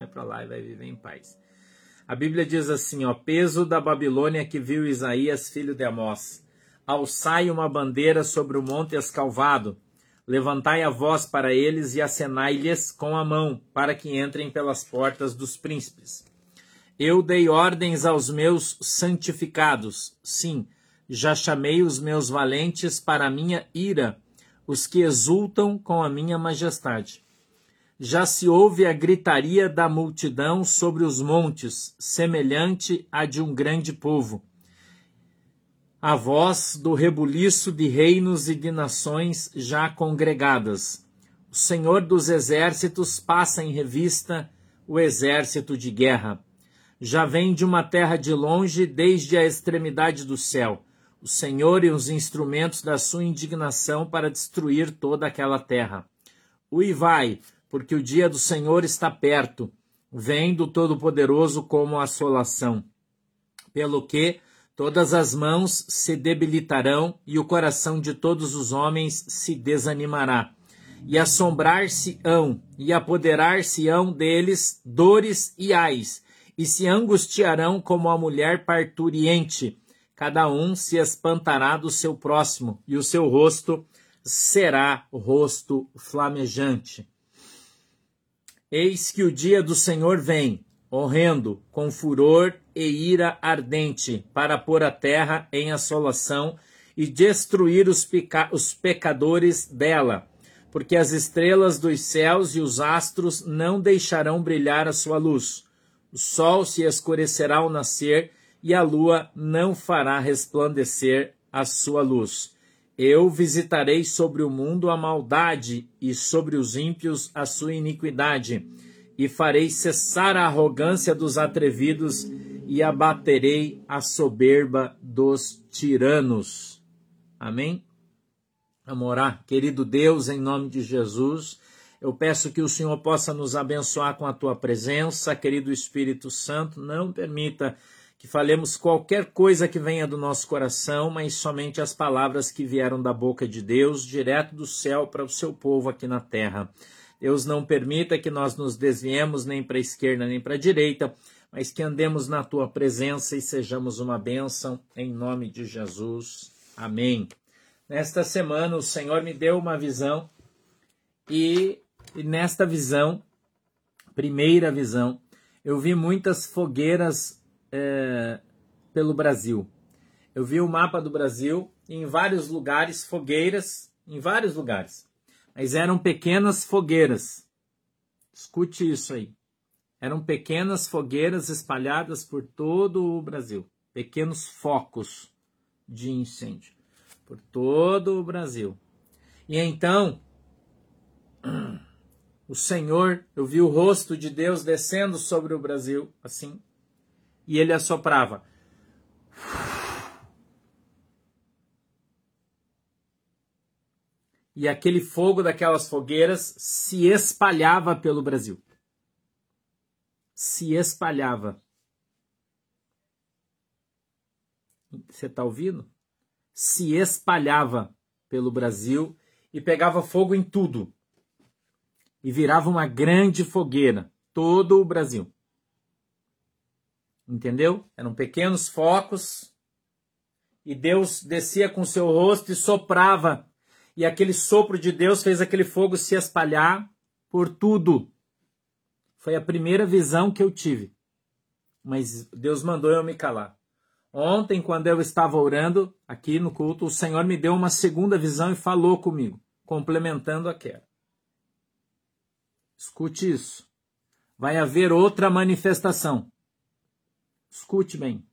vai para lá e vai viver em paz. A Bíblia diz assim, ó, peso da Babilônia que viu Isaías, filho de Amós. Alçai uma bandeira sobre o monte escalvado, levantai a voz para eles e acenai-lhes com a mão, para que entrem pelas portas dos príncipes. Eu dei ordens aos meus santificados, sim, já chamei os meus valentes para a minha ira, os que exultam com a minha majestade. Já se ouve a gritaria da multidão sobre os montes, semelhante à de um grande povo. A voz do rebuliço de reinos e de nações já congregadas. O Senhor dos exércitos passa em revista o exército de guerra. Já vem de uma terra de longe, desde a extremidade do céu o Senhor e os instrumentos da sua indignação para destruir toda aquela terra. Uivai, porque o dia do Senhor está perto, vem do Todo-Poderoso como assolação. Pelo que todas as mãos se debilitarão e o coração de todos os homens se desanimará. E assombrar-se-ão, e apoderar-se-ão deles dores e ais, e se angustiarão como a mulher parturiente, cada um se espantará do seu próximo, e o seu rosto será rosto flamejante. Eis que o dia do Senhor vem, horrendo, com furor e ira ardente, para pôr a terra em assolação e destruir os, os pecadores dela, porque as estrelas dos céus e os astros não deixarão brilhar a sua luz. O sol se escurecerá ao nascer e a lua não fará resplandecer a sua luz. Eu visitarei sobre o mundo a maldade e sobre os ímpios a sua iniquidade, e farei cessar a arrogância dos atrevidos e abaterei a soberba dos tiranos. Amém? Vamos orar. Querido Deus, em nome de Jesus, eu peço que o Senhor possa nos abençoar com a tua presença, querido Espírito Santo, não permita que falemos qualquer coisa que venha do nosso coração, mas somente as palavras que vieram da boca de Deus, direto do céu para o seu povo aqui na terra. Deus não permita que nós nos desviemos nem para a esquerda nem para a direita, mas que andemos na tua presença e sejamos uma bênção, em nome de Jesus. Amém. Nesta semana, o Senhor me deu uma visão, e, e nesta visão, primeira visão, eu vi muitas fogueiras é, pelo Brasil. Eu vi o mapa do Brasil em vários lugares, fogueiras, em vários lugares. Mas eram pequenas fogueiras. Escute isso aí. Eram pequenas fogueiras espalhadas por todo o Brasil. Pequenos focos de incêndio por todo o Brasil. E então, o Senhor, eu vi o rosto de Deus descendo sobre o Brasil, assim, e ele assoprava. E aquele fogo daquelas fogueiras se espalhava pelo Brasil. Se espalhava. Você está ouvindo? Se espalhava pelo Brasil e pegava fogo em tudo. E virava uma grande fogueira, todo o Brasil. Entendeu? Eram pequenos focos e Deus descia com seu rosto e soprava. E aquele sopro de Deus fez aquele fogo se espalhar por tudo. Foi a primeira visão que eu tive. Mas Deus mandou eu me calar. Ontem, quando eu estava orando aqui no culto, o Senhor me deu uma segunda visão e falou comigo, complementando aquela. Escute isso. Vai haver outra manifestação. Escute bem.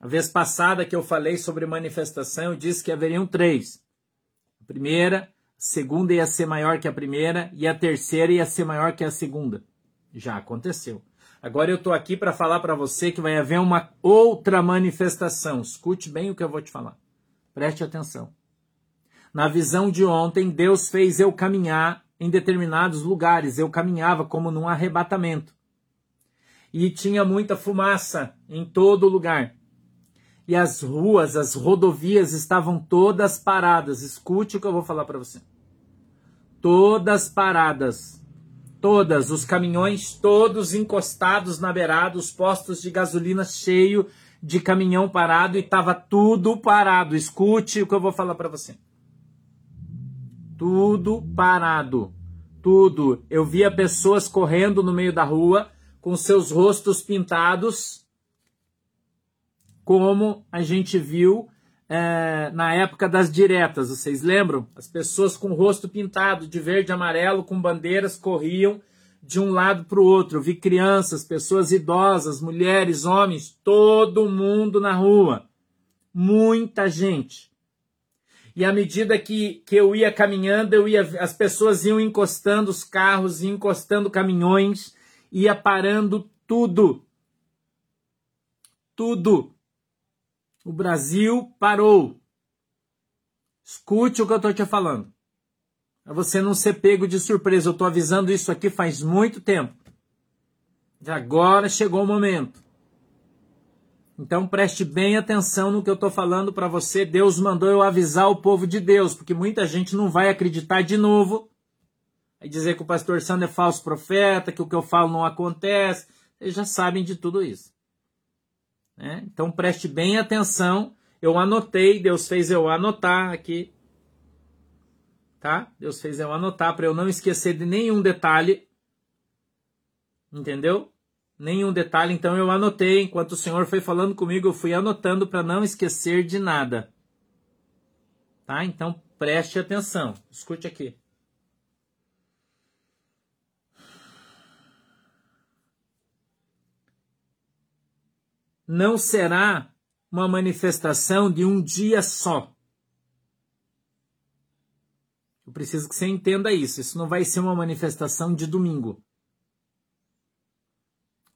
A vez passada que eu falei sobre manifestação, eu disse que haveriam três. A primeira, a segunda ia ser maior que a primeira e a terceira ia ser maior que a segunda. Já aconteceu. Agora eu estou aqui para falar para você que vai haver uma outra manifestação. Escute bem o que eu vou te falar. Preste atenção. Na visão de ontem, Deus fez eu caminhar em determinados lugares. Eu caminhava como num arrebatamento e tinha muita fumaça em todo lugar. E as ruas, as rodovias estavam todas paradas. Escute o que eu vou falar para você. Todas paradas. Todas, os caminhões todos encostados na beirada, os postos de gasolina cheio de caminhão parado e estava tudo parado. Escute o que eu vou falar para você. Tudo parado. Tudo. Eu via pessoas correndo no meio da rua com seus rostos pintados, como a gente viu é, na época das diretas, vocês lembram? As pessoas com o rosto pintado de verde e amarelo, com bandeiras, corriam de um lado para o outro. Eu vi crianças, pessoas idosas, mulheres, homens, todo mundo na rua. Muita gente. E à medida que, que eu ia caminhando, eu ia, as pessoas iam encostando os carros, encostando caminhões, ia parando tudo. Tudo. O Brasil parou. Escute o que eu estou te falando. Para você não ser pego de surpresa. Eu estou avisando isso aqui faz muito tempo. E agora chegou o momento. Então preste bem atenção no que eu estou falando para você. Deus mandou eu avisar o povo de Deus, porque muita gente não vai acreditar de novo. Vai dizer que o pastor Sandro é falso profeta, que o que eu falo não acontece. Vocês já sabem de tudo isso. Né? Então preste bem atenção. Eu anotei, Deus fez eu anotar aqui. Tá? Deus fez eu anotar para eu não esquecer de nenhum detalhe. Entendeu? Nenhum detalhe, então eu anotei. Enquanto o Senhor foi falando comigo, eu fui anotando para não esquecer de nada. Tá? Então preste atenção. Escute aqui. Não será uma manifestação de um dia só. Eu preciso que você entenda isso. Isso não vai ser uma manifestação de domingo.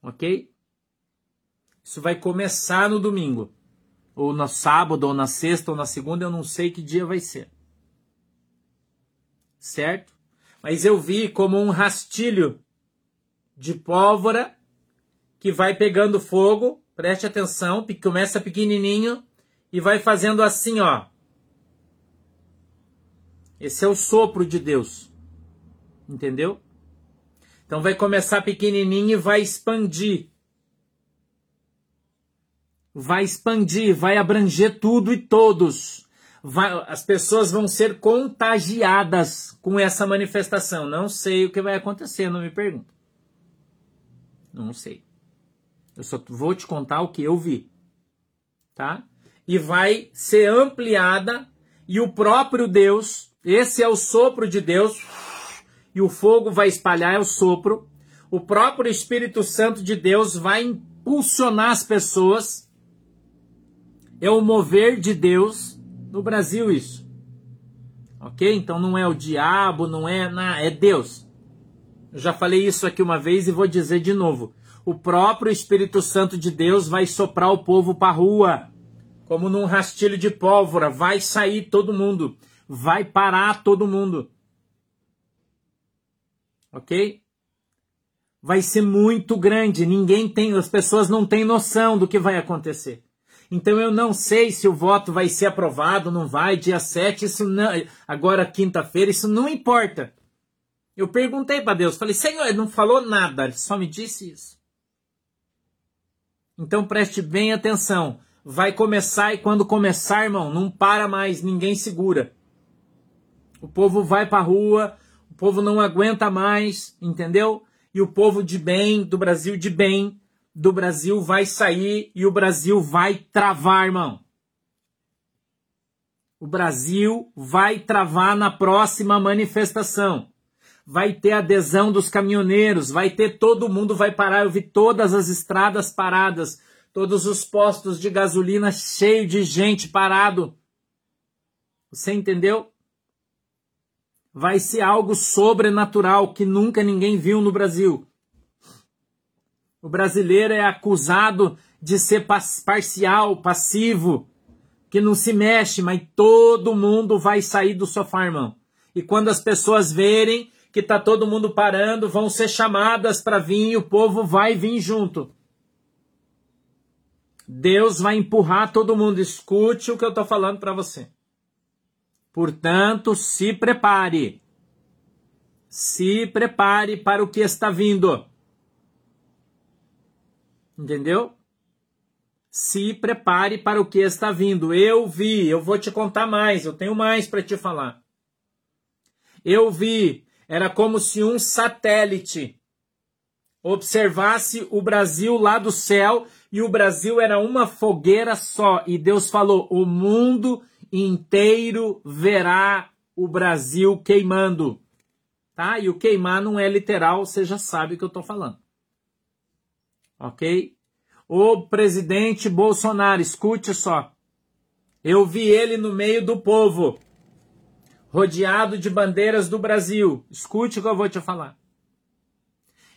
Ok? Isso vai começar no domingo. Ou no sábado, ou na sexta, ou na segunda, eu não sei que dia vai ser. Certo? Mas eu vi como um rastilho de pólvora que vai pegando fogo Preste atenção, começa pequenininho e vai fazendo assim, ó. Esse é o sopro de Deus. Entendeu? Então vai começar pequenininho e vai expandir. Vai expandir, vai abranger tudo e todos. Vai, as pessoas vão ser contagiadas com essa manifestação. Não sei o que vai acontecer, não me pergunta. Não sei. Eu só vou te contar o que eu vi. Tá? E vai ser ampliada e o próprio Deus, esse é o sopro de Deus, e o fogo vai espalhar é o sopro. O próprio Espírito Santo de Deus vai impulsionar as pessoas. É o mover de Deus no Brasil isso. OK? Então não é o diabo, não é, não, é Deus. Eu já falei isso aqui uma vez e vou dizer de novo o próprio Espírito Santo de Deus vai soprar o povo para a rua, como num rastilho de pólvora, vai sair todo mundo, vai parar todo mundo. Ok? Vai ser muito grande, ninguém tem, as pessoas não têm noção do que vai acontecer. Então eu não sei se o voto vai ser aprovado, não vai, dia 7, isso não, agora quinta-feira, isso não importa. Eu perguntei para Deus, falei, Senhor, ele não falou nada, ele só me disse isso. Então preste bem atenção. Vai começar e quando começar, irmão, não para mais, ninguém segura. O povo vai para a rua, o povo não aguenta mais, entendeu? E o povo de bem, do Brasil de bem, do Brasil vai sair e o Brasil vai travar, irmão. O Brasil vai travar na próxima manifestação vai ter adesão dos caminhoneiros, vai ter todo mundo vai parar. Eu vi todas as estradas paradas, todos os postos de gasolina cheio de gente parado. Você entendeu? Vai ser algo sobrenatural que nunca ninguém viu no Brasil. O brasileiro é acusado de ser parcial, passivo, que não se mexe, mas todo mundo vai sair do sofá, irmão. E quando as pessoas verem que está todo mundo parando, vão ser chamadas para vir e o povo vai vir junto. Deus vai empurrar todo mundo. Escute o que eu estou falando para você. Portanto, se prepare. se prepare para o que está vindo. Entendeu? Se prepare para o que está vindo. Eu vi, eu vou te contar mais, eu tenho mais para te falar. Eu vi, era como se um satélite observasse o Brasil lá do céu e o Brasil era uma fogueira só. E Deus falou: o mundo inteiro verá o Brasil queimando. Tá? E o queimar não é literal, você já sabe o que eu estou falando. Ok? O presidente Bolsonaro, escute só. Eu vi ele no meio do povo, rodeado de bandeiras do Brasil. Escute o que eu vou te falar.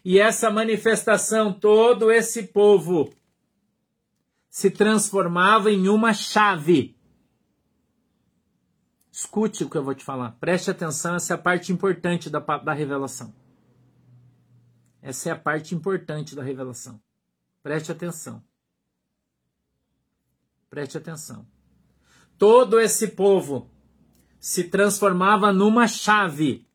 E essa manifestação, todo esse povo se transformava em uma chave. Escute o que eu vou te falar. Preste atenção, essa é a parte importante da, da revelação. Essa é a parte importante da revelação. Preste atenção. Preste atenção. Todo esse povo se transformava numa chave.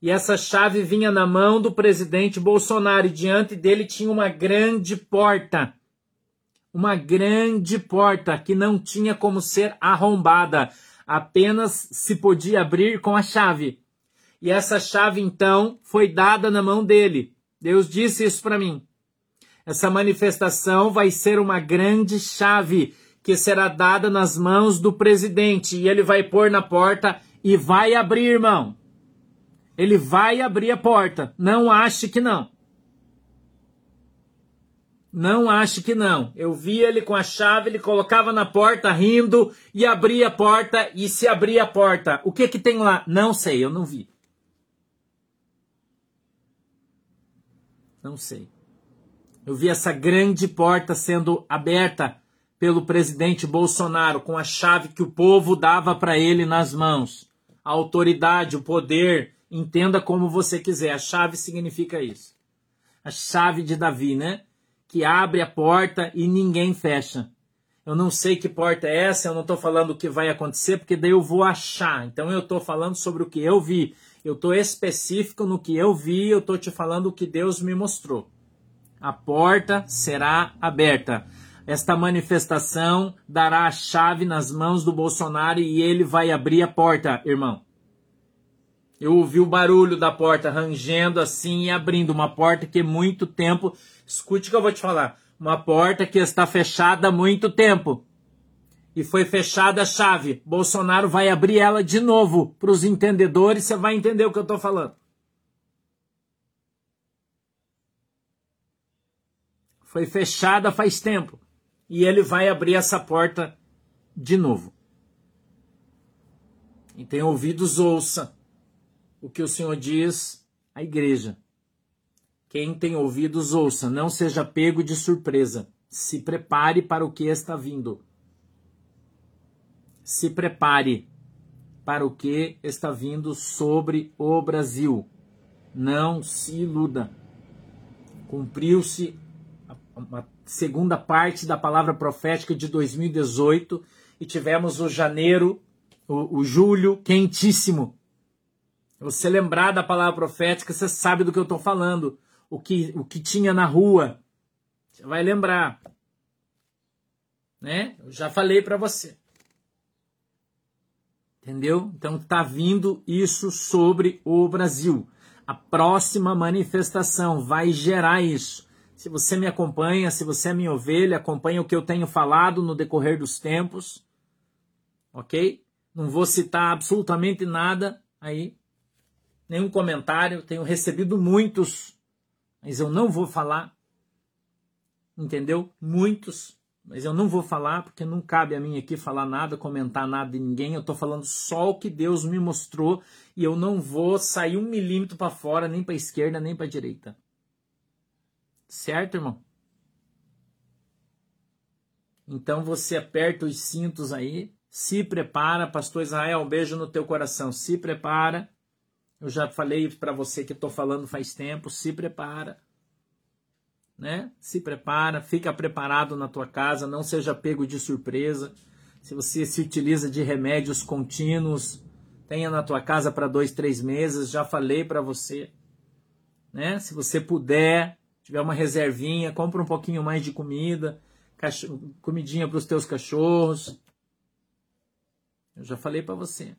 E essa chave vinha na mão do presidente Bolsonaro e diante dele tinha uma grande porta. Uma grande porta que não tinha como ser arrombada, apenas se podia abrir com a chave. E essa chave então foi dada na mão dele. Deus disse isso para mim. Essa manifestação vai ser uma grande chave que será dada nas mãos do presidente e ele vai pôr na porta e vai abrir, irmão. Ele vai abrir a porta. Não ache que não. Não ache que não. Eu vi ele com a chave, ele colocava na porta rindo e abria a porta e se abria a porta. O que que tem lá? Não sei, eu não vi. Não sei. Eu vi essa grande porta sendo aberta pelo presidente Bolsonaro com a chave que o povo dava para ele nas mãos. A autoridade, o poder, entenda como você quiser. A chave significa isso. A chave de Davi, né? Que abre a porta e ninguém fecha. Eu não sei que porta é essa, eu não estou falando o que vai acontecer, porque daí eu vou achar. Então eu estou falando sobre o que eu vi. Eu estou específico no que eu vi, eu estou te falando o que Deus me mostrou a porta será aberta. Esta manifestação dará a chave nas mãos do Bolsonaro e ele vai abrir a porta, irmão. Eu ouvi o barulho da porta rangendo assim e abrindo. Uma porta que muito tempo. Escute o que eu vou te falar. Uma porta que está fechada há muito tempo. E foi fechada a chave. Bolsonaro vai abrir ela de novo. Para os entendedores, você vai entender o que eu estou falando. foi fechada faz tempo. E ele vai abrir essa porta de novo. E tem ouvidos, ouça o que o Senhor diz à igreja. Quem tem ouvidos, ouça, não seja pego de surpresa. Se prepare para o que está vindo. Se prepare para o que está vindo sobre o Brasil. Não se iluda. Cumpriu-se uma segunda parte da palavra profética de 2018 e tivemos o janeiro, o, o julho quentíssimo. Você lembrar da palavra profética, você sabe do que eu estou falando. O que, o que tinha na rua. Você vai lembrar. Né? Eu já falei para você. Entendeu? Então está vindo isso sobre o Brasil. A próxima manifestação vai gerar isso. Se você me acompanha, se você é minha ovelha, acompanha o que eu tenho falado no decorrer dos tempos. Ok? Não vou citar absolutamente nada aí, nenhum comentário. Tenho recebido muitos, mas eu não vou falar. Entendeu? Muitos, mas eu não vou falar porque não cabe a mim aqui falar nada, comentar nada de ninguém. Eu estou falando só o que Deus me mostrou e eu não vou sair um milímetro para fora, nem para a esquerda, nem para a direita. Certo, irmão? Então você aperta os cintos aí, se prepara, pastor Israel, um beijo no teu coração. Se prepara. Eu já falei para você que estou falando faz tempo, se prepara. Né? Se prepara, fica preparado na tua casa, não seja pego de surpresa. Se você se utiliza de remédios contínuos, tenha na tua casa para dois, três meses. Já falei para você, né? Se você puder, tiver uma reservinha, compra um pouquinho mais de comida, comidinha para os teus cachorros. Eu já falei para você,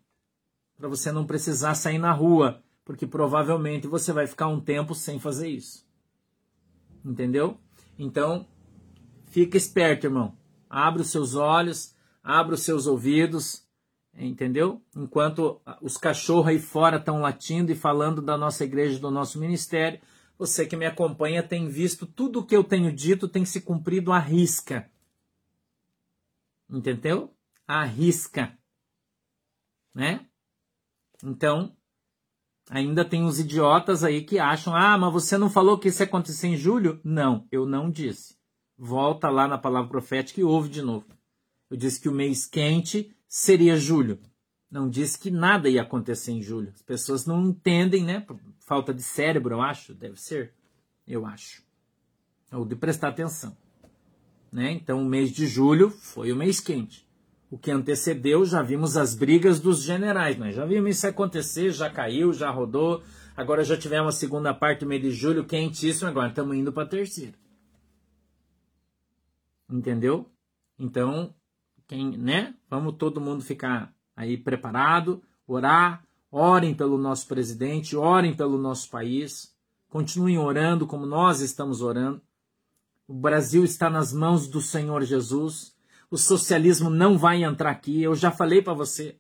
para você não precisar sair na rua, porque provavelmente você vai ficar um tempo sem fazer isso. Entendeu? Então, fica esperto, irmão. Abra os seus olhos, abra os seus ouvidos, entendeu? Enquanto os cachorros aí fora estão latindo e falando da nossa igreja, do nosso ministério, você que me acompanha tem visto tudo o que eu tenho dito tem se cumprido à risca. Entendeu? À risca. Né? Então, ainda tem uns idiotas aí que acham: ah, mas você não falou que isso ia acontecer em julho? Não, eu não disse. Volta lá na palavra profética e ouve de novo. Eu disse que o mês quente seria julho. Não disse que nada ia acontecer em julho. As pessoas não entendem, né? Falta de cérebro, eu acho. Deve ser. Eu acho. Ou de prestar atenção. Né? Então, o mês de julho foi o mês quente. O que antecedeu, já vimos as brigas dos generais. Nós já vimos isso acontecer, já caiu, já rodou. Agora já tivemos a segunda parte do mês de julho quentíssimo. Agora estamos indo para a terceira. Entendeu? Então, quem, né? Vamos todo mundo ficar aí preparado, orar, orem pelo nosso presidente, orem pelo nosso país, continuem orando como nós estamos orando. O Brasil está nas mãos do Senhor Jesus. O socialismo não vai entrar aqui. Eu já falei para você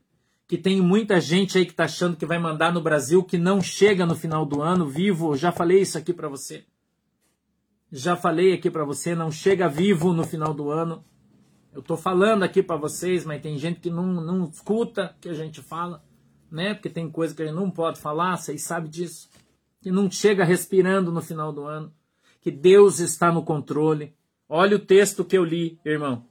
que tem muita gente aí que está achando que vai mandar no Brasil que não chega no final do ano vivo. Eu já falei isso aqui para você. Já falei aqui para você, não chega vivo no final do ano. Eu estou falando aqui para vocês, mas tem gente que não, não escuta o que a gente fala, né? Porque tem coisa que gente não pode falar, vocês sabem disso. Que não chega respirando no final do ano. Que Deus está no controle. Olha o texto que eu li, irmão.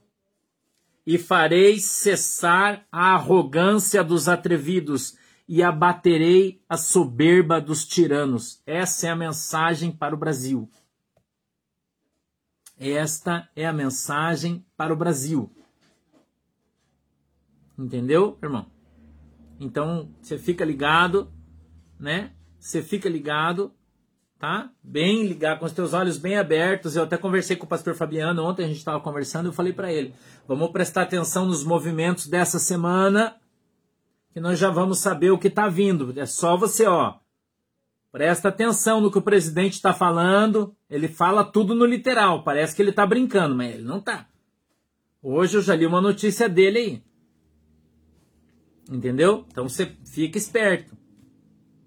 E farei cessar a arrogância dos atrevidos e abaterei a soberba dos tiranos. Essa é a mensagem para o Brasil. Esta é a mensagem para o Brasil. Entendeu, irmão? Então, você fica ligado, né? Você fica ligado, tá? Bem ligado, com os teus olhos bem abertos. Eu até conversei com o pastor Fabiano ontem, a gente estava conversando, eu falei para ele: vamos prestar atenção nos movimentos dessa semana, que nós já vamos saber o que está vindo. É só você, ó, Presta atenção no que o presidente está falando. Ele fala tudo no literal. Parece que ele está brincando, mas ele não está. Hoje eu já li uma notícia dele aí. Entendeu? Então você fica esperto.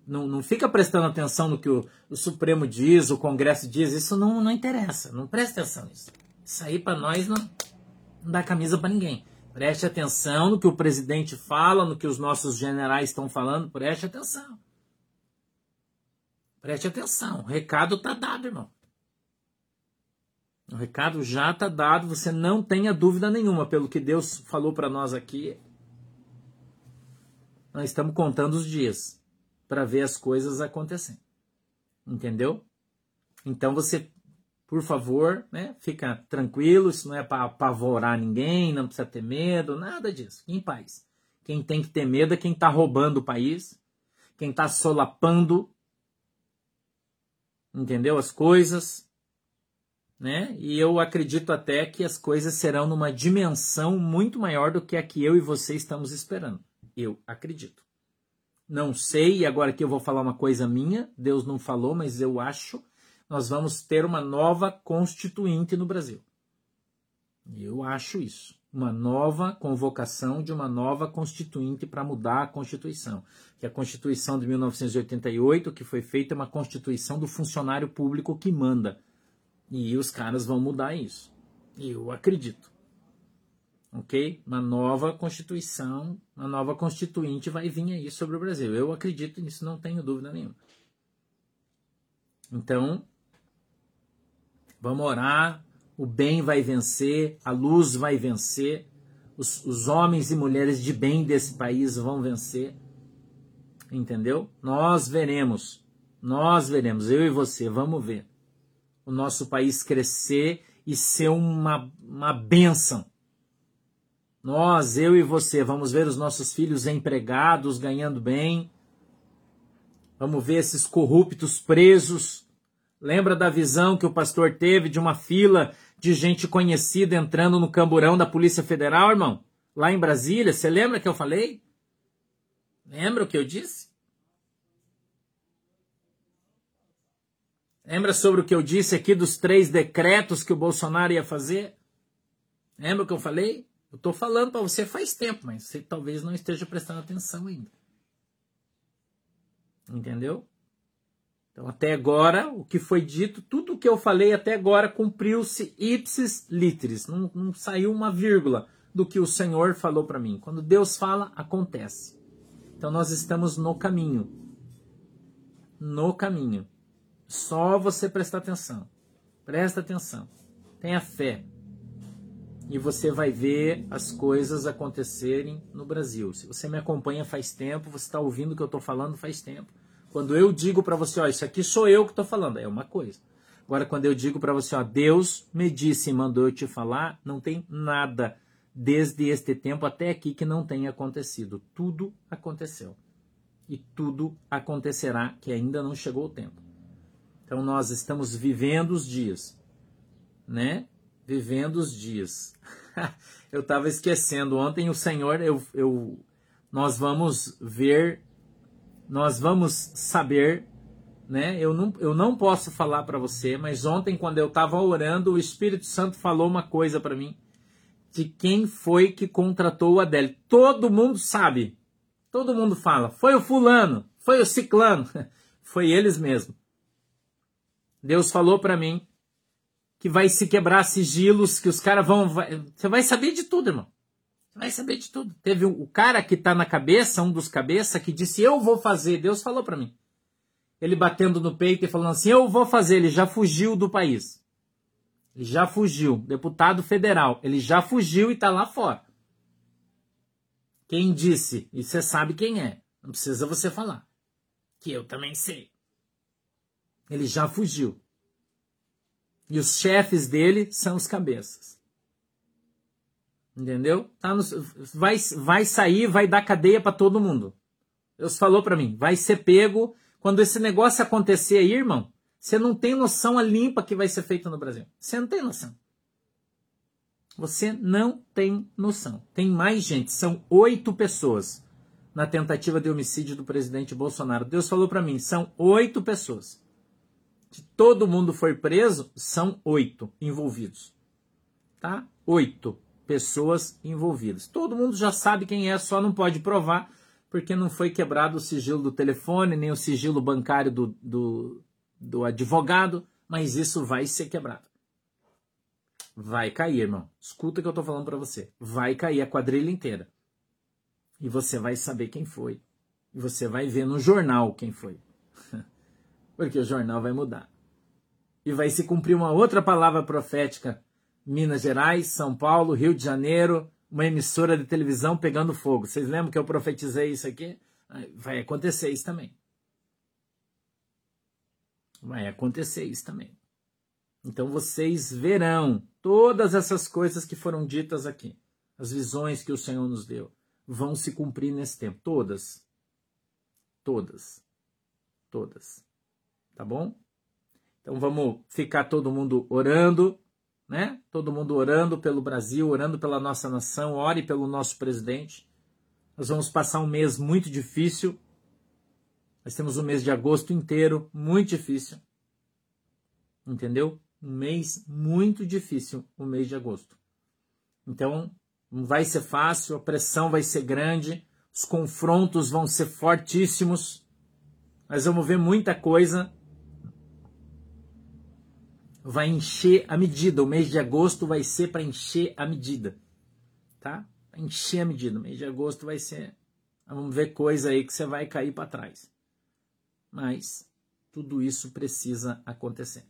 Não, não fica prestando atenção no que o, o Supremo diz, o Congresso diz. Isso não, não interessa. Não preste atenção nisso. Isso aí para nós não, não dá camisa para ninguém. Preste atenção no que o presidente fala, no que os nossos generais estão falando. Preste atenção. Preste atenção, o recado está dado, irmão. O recado já está dado, você não tenha dúvida nenhuma, pelo que Deus falou para nós aqui. Nós estamos contando os dias para ver as coisas acontecendo. Entendeu? Então você, por favor, né, fica tranquilo, isso não é para apavorar ninguém, não precisa ter medo, nada disso. Em paz. Quem tem que ter medo é quem está roubando o país, quem está solapando entendeu? As coisas, né? E eu acredito até que as coisas serão numa dimensão muito maior do que a que eu e você estamos esperando. Eu acredito. Não sei, e agora que eu vou falar uma coisa minha, Deus não falou, mas eu acho, nós vamos ter uma nova constituinte no Brasil. Eu acho isso uma nova convocação de uma nova constituinte para mudar a Constituição. Que a Constituição de 1988, que foi feita, é uma Constituição do funcionário público que manda. E os caras vão mudar isso. Eu acredito. Ok? Uma nova Constituição, uma nova Constituinte vai vir aí sobre o Brasil. Eu acredito nisso, não tenho dúvida nenhuma. Então, vamos orar, o bem vai vencer, a luz vai vencer, os, os homens e mulheres de bem desse país vão vencer. Entendeu? Nós veremos, nós veremos, eu e você, vamos ver o nosso país crescer e ser uma, uma benção. Nós, eu e você, vamos ver os nossos filhos empregados, ganhando bem. Vamos ver esses corruptos presos. Lembra da visão que o pastor teve de uma fila de gente conhecida entrando no camburão da Polícia Federal, irmão? Lá em Brasília, você lembra que eu falei? Lembra o que eu disse? Lembra sobre o que eu disse aqui dos três decretos que o Bolsonaro ia fazer? Lembra o que eu falei? Eu estou falando para você faz tempo, mas você talvez não esteja prestando atenção ainda. Entendeu? Então, até agora, o que foi dito, tudo o que eu falei até agora cumpriu-se ipsis literis. Não, não saiu uma vírgula do que o Senhor falou para mim. Quando Deus fala, acontece. Então, nós estamos no caminho. No caminho. Só você prestar atenção. Presta atenção. Tenha fé e você vai ver as coisas acontecerem no Brasil. Se você me acompanha faz tempo, você está ouvindo o que eu estou falando faz tempo. Quando eu digo para você, ó, isso aqui sou eu que estou falando, é uma coisa. Agora, quando eu digo para você, ó, Deus me disse e mandou eu te falar, não tem nada desde este tempo até aqui que não tenha acontecido. Tudo aconteceu. E tudo acontecerá que ainda não chegou o tempo. Então nós estamos vivendo os dias, né? Vivendo os dias. eu estava esquecendo ontem o Senhor, eu, eu, nós vamos ver, nós vamos saber, né? Eu não, eu não posso falar para você, mas ontem quando eu estava orando, o Espírito Santo falou uma coisa para mim de quem foi que contratou o Adélio. Todo mundo sabe, todo mundo fala, foi o fulano, foi o ciclano, foi eles mesmo. Deus falou para mim que vai se quebrar sigilos, que os caras vão. Você vai saber de tudo, irmão. Você vai saber de tudo. Teve o cara que tá na cabeça, um dos cabeças, que disse: Eu vou fazer. Deus falou para mim. Ele batendo no peito e falando assim: Eu vou fazer. Ele já fugiu do país. Ele já fugiu. Deputado federal. Ele já fugiu e tá lá fora. Quem disse? E você sabe quem é. Não precisa você falar. Que eu também sei. Ele já fugiu. E os chefes dele são os cabeças. Entendeu? Tá no, vai, vai sair, vai dar cadeia para todo mundo. Deus falou para mim, vai ser pego. Quando esse negócio acontecer aí, irmão, você não tem noção a limpa que vai ser feita no Brasil. Você não tem noção. Você não tem noção. Tem mais gente, são oito pessoas na tentativa de homicídio do presidente Bolsonaro. Deus falou para mim, são oito pessoas que todo mundo foi preso, são oito envolvidos. Tá? Oito pessoas envolvidas. Todo mundo já sabe quem é, só não pode provar, porque não foi quebrado o sigilo do telefone, nem o sigilo bancário do, do, do advogado, mas isso vai ser quebrado. Vai cair, irmão. Escuta o que eu tô falando para você. Vai cair a quadrilha inteira. E você vai saber quem foi. E você vai ver no jornal quem foi porque o jornal vai mudar. E vai se cumprir uma outra palavra profética. Minas Gerais, São Paulo, Rio de Janeiro, uma emissora de televisão pegando fogo. Vocês lembram que eu profetizei isso aqui? Vai acontecer isso também. Vai acontecer isso também. Então vocês verão todas essas coisas que foram ditas aqui. As visões que o Senhor nos deu vão se cumprir nesse tempo. Todas. Todas. Todas. Tá bom? Então vamos ficar todo mundo orando, né? Todo mundo orando pelo Brasil, orando pela nossa nação, ore pelo nosso presidente. Nós vamos passar um mês muito difícil. Nós temos um mês de agosto inteiro muito difícil. Entendeu? Um mês muito difícil, o mês de agosto. Então, não vai ser fácil, a pressão vai ser grande, os confrontos vão ser fortíssimos. Nós vamos ver muita coisa vai encher a medida. O mês de agosto vai ser para encher a medida. Tá? Encher a medida. O mês de agosto vai ser. Vamos ver coisa aí que você vai cair para trás. Mas tudo isso precisa acontecer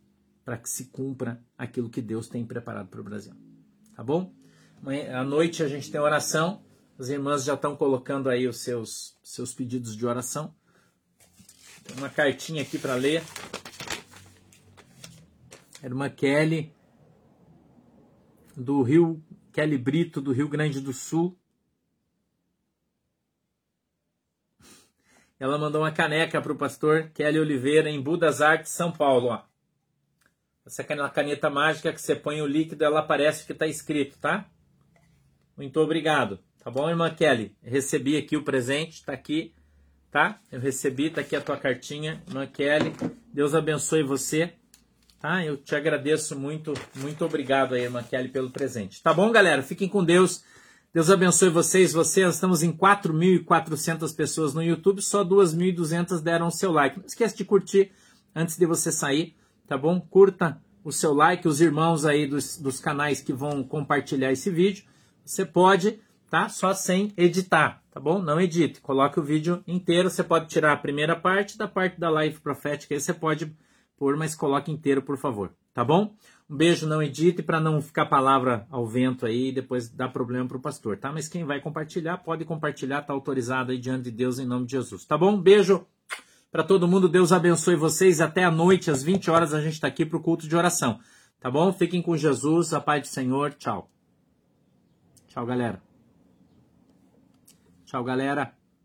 para que se cumpra aquilo que Deus tem preparado para o Brasil. Tá bom? À noite a gente tem oração. As irmãs já estão colocando aí os seus, seus pedidos de oração. Tem uma cartinha aqui para ler. Irmã Kelly, do Rio, Kelly Brito, do Rio Grande do Sul. Ela mandou uma caneca para o pastor Kelly Oliveira, em Budas Artes, São Paulo. Ó. Essa caneta mágica que você põe o líquido, ela aparece o que está escrito, tá? Muito obrigado. Tá bom, irmã Kelly? Recebi aqui o presente, está aqui, tá? Eu recebi, está aqui a tua cartinha, irmã Kelly. Deus abençoe você. Tá? Eu te agradeço muito, muito obrigado aí, irmã Kelly, pelo presente. Tá bom, galera? Fiquem com Deus. Deus abençoe vocês. Vocês estamos em 4.400 pessoas no YouTube, só 2.200 deram o seu like. Não esquece de curtir antes de você sair, tá bom? Curta o seu like, os irmãos aí dos, dos canais que vão compartilhar esse vídeo. Você pode tá? Só sem editar, tá bom? Não edite, coloque o vídeo inteiro. Você pode tirar a primeira parte da parte da live profética, aí você pode mas coloque inteiro, por favor, tá bom? Um beijo, não edite para não ficar palavra ao vento aí e depois dar problema para o pastor, tá? Mas quem vai compartilhar, pode compartilhar, tá autorizado aí diante de Deus em nome de Jesus, tá bom? Um beijo para todo mundo, Deus abençoe vocês. Até a noite, às 20 horas, a gente está aqui para o culto de oração, tá bom? Fiquem com Jesus, a paz do Senhor, tchau. Tchau, galera. Tchau, galera.